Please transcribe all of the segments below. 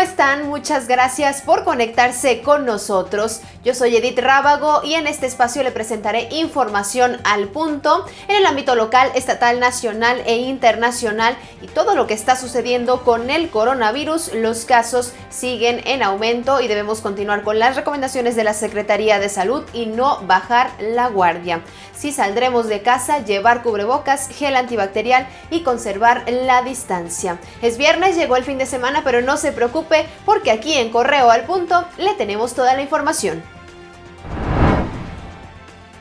están? Muchas gracias por conectarse con nosotros. Yo soy Edith Rábago y en este espacio le presentaré información al punto en el ámbito local, estatal, nacional e internacional y todo lo que está sucediendo con el coronavirus. Los casos siguen en aumento y debemos continuar con las recomendaciones de la Secretaría de Salud y no bajar la guardia. Si saldremos de casa, llevar cubrebocas, gel antibacterial y conservar la distancia. Es viernes, llegó el fin de semana, pero no se preocupe porque aquí en Correo al Punto le tenemos toda la información.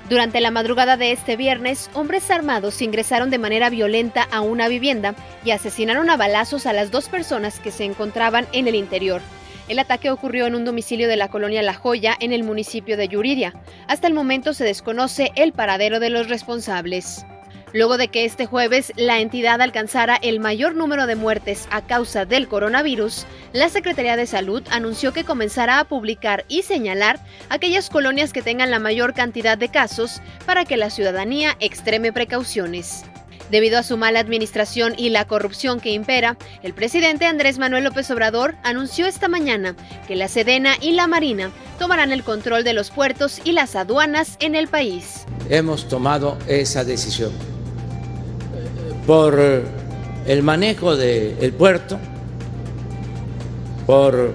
Durante la madrugada de este viernes, hombres armados ingresaron de manera violenta a una vivienda y asesinaron a balazos a las dos personas que se encontraban en el interior. El ataque ocurrió en un domicilio de la colonia La Joya, en el municipio de Yuriria. Hasta el momento se desconoce el paradero de los responsables. Luego de que este jueves la entidad alcanzara el mayor número de muertes a causa del coronavirus, la Secretaría de Salud anunció que comenzará a publicar y señalar aquellas colonias que tengan la mayor cantidad de casos para que la ciudadanía extreme precauciones. Debido a su mala administración y la corrupción que impera, el presidente Andrés Manuel López Obrador anunció esta mañana que la Sedena y la Marina tomarán el control de los puertos y las aduanas en el país. Hemos tomado esa decisión por el manejo del puerto, por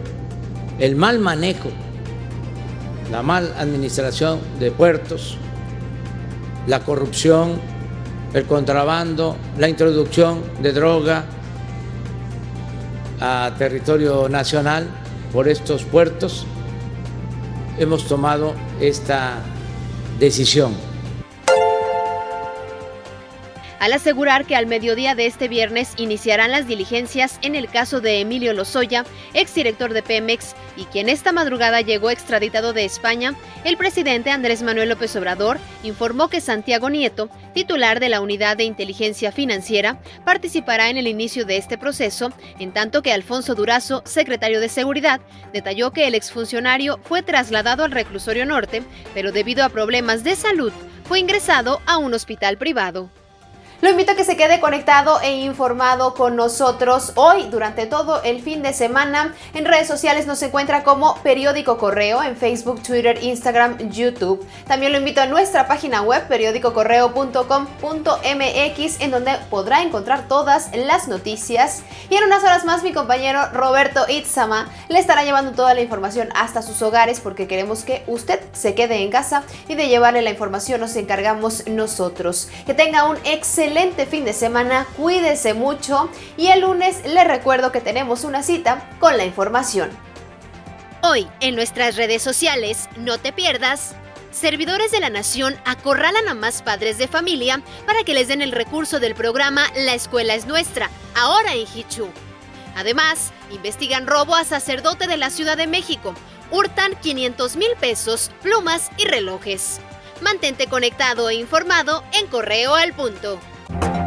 el mal manejo, la mal administración de puertos, la corrupción el contrabando, la introducción de droga a territorio nacional por estos puertos, hemos tomado esta decisión al asegurar que al mediodía de este viernes iniciarán las diligencias en el caso de Emilio Lozoya, exdirector de Pemex, y quien esta madrugada llegó extraditado de España, el presidente Andrés Manuel López Obrador informó que Santiago Nieto, titular de la Unidad de Inteligencia Financiera, participará en el inicio de este proceso, en tanto que Alfonso Durazo, secretario de Seguridad, detalló que el exfuncionario fue trasladado al reclusorio norte, pero debido a problemas de salud, fue ingresado a un hospital privado. Lo invito a que se quede conectado e informado con nosotros hoy durante todo el fin de semana. En redes sociales nos encuentra como Periódico Correo en Facebook, Twitter, Instagram, YouTube. También lo invito a nuestra página web periódicocorreo.com.mx en donde podrá encontrar todas las noticias. Y en unas horas más mi compañero Roberto Itzama le estará llevando toda la información hasta sus hogares porque queremos que usted se quede en casa y de llevarle la información nos encargamos nosotros. Que tenga un excelente excelente fin de semana, cuídese mucho y el lunes le recuerdo que tenemos una cita con la información. Hoy en nuestras redes sociales, no te pierdas. Servidores de la Nación acorralan a más padres de familia para que les den el recurso del programa La Escuela es Nuestra, ahora en Hichu. Además, investigan robo a sacerdote de la Ciudad de México. Hurtan 500 mil pesos, plumas y relojes. Mantente conectado e informado en Correo al Punto. Thank you.